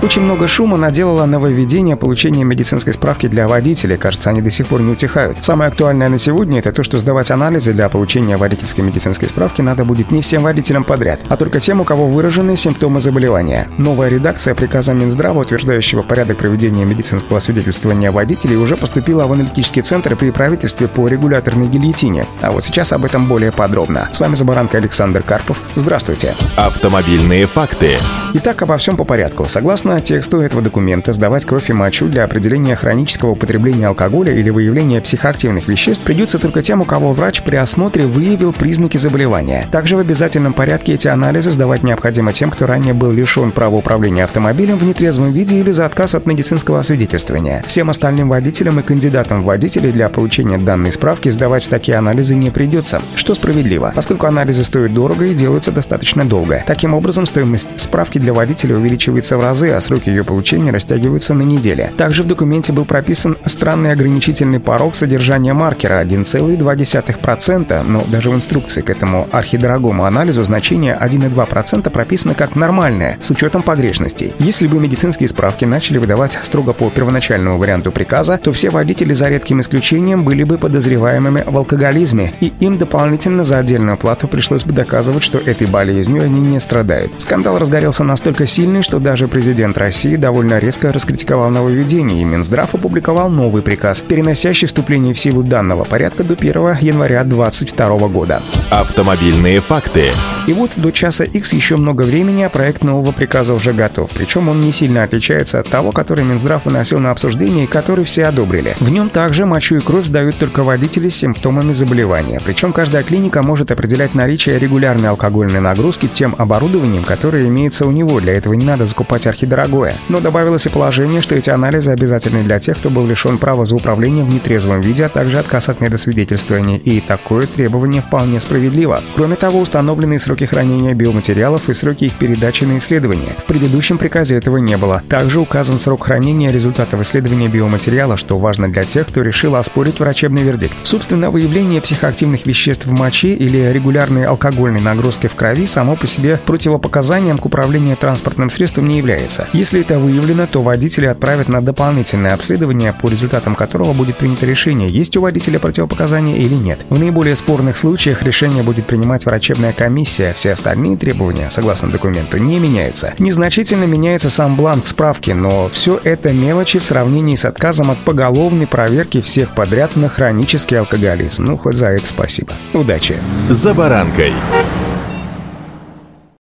Очень много шума наделало нововведение получения медицинской справки для водителей. Кажется, они до сих пор не утихают. Самое актуальное на сегодня – это то, что сдавать анализы для получения водительской медицинской справки надо будет не всем водителям подряд, а только тем, у кого выражены симптомы заболевания. Новая редакция приказа Минздрава, утверждающего порядок проведения медицинского свидетельствования водителей, уже поступила в аналитический центр при правительстве по регуляторной гильотине. А вот сейчас об этом более подробно. С вами Забаранка Александр Карпов. Здравствуйте. Автомобильные факты. Итак, обо всем по порядку. Согласно тексту этого документа, сдавать кровь и мочу для определения хронического употребления алкоголя или выявления психоактивных веществ придется только тем, у кого врач при осмотре выявил признаки заболевания. Также в обязательном порядке эти анализы сдавать необходимо тем, кто ранее был лишен права управления автомобилем в нетрезвом виде или за отказ от медицинского освидетельствования. Всем остальным водителям и кандидатам в водители для получения данной справки сдавать такие анализы не придется, что справедливо, поскольку анализы стоят дорого и делаются достаточно долго. Таким образом, стоимость справки для водителя увеличивается в разы, а сроки ее получения растягиваются на недели. Также в документе был прописан странный ограничительный порог содержания маркера 1,2%, но даже в инструкции к этому архидорогому анализу значение 1,2% прописано как нормальное, с учетом погрешностей. Если бы медицинские справки начали выдавать строго по первоначальному варианту приказа, то все водители за редким исключением были бы подозреваемыми в алкоголизме, и им дополнительно за отдельную плату пришлось бы доказывать, что этой болезнью они не страдают. Скандал разгорелся настолько сильный, что даже президент России довольно резко раскритиковал нововведение, и Минздрав опубликовал новый приказ, переносящий вступление в силу данного порядка до 1 января 2022 года. Автомобильные факты. И вот до часа X еще много времени, а проект нового приказа уже готов. Причем он не сильно отличается от того, который Минздрав выносил на обсуждение и который все одобрили. В нем также мочу и кровь сдают только водители с симптомами заболевания. Причем каждая клиника может определять наличие регулярной алкогольной нагрузки тем оборудованием, которое имеется у него. Для этого не надо закупать архидорогие дорогое. Но добавилось и положение, что эти анализы обязательны для тех, кто был лишен права за управление в нетрезвом виде, а также отказ от медосвидетельствования. И такое требование вполне справедливо. Кроме того, установлены сроки хранения биоматериалов и сроки их передачи на исследование. В предыдущем приказе этого не было. Также указан срок хранения результатов исследования биоматериала, что важно для тех, кто решил оспорить врачебный вердикт. Собственно, выявление психоактивных веществ в моче или регулярной алкогольной нагрузки в крови само по себе противопоказанием к управлению транспортным средством не является. Если это выявлено, то водители отправят на дополнительное обследование, по результатам которого будет принято решение, есть у водителя противопоказания или нет. В наиболее спорных случаях решение будет принимать врачебная комиссия, все остальные требования, согласно документу, не меняются. Незначительно меняется сам бланк справки, но все это мелочи в сравнении с отказом от поголовной проверки всех подряд на хронический алкоголизм. Ну, хоть за это спасибо. Удачи! За баранкой.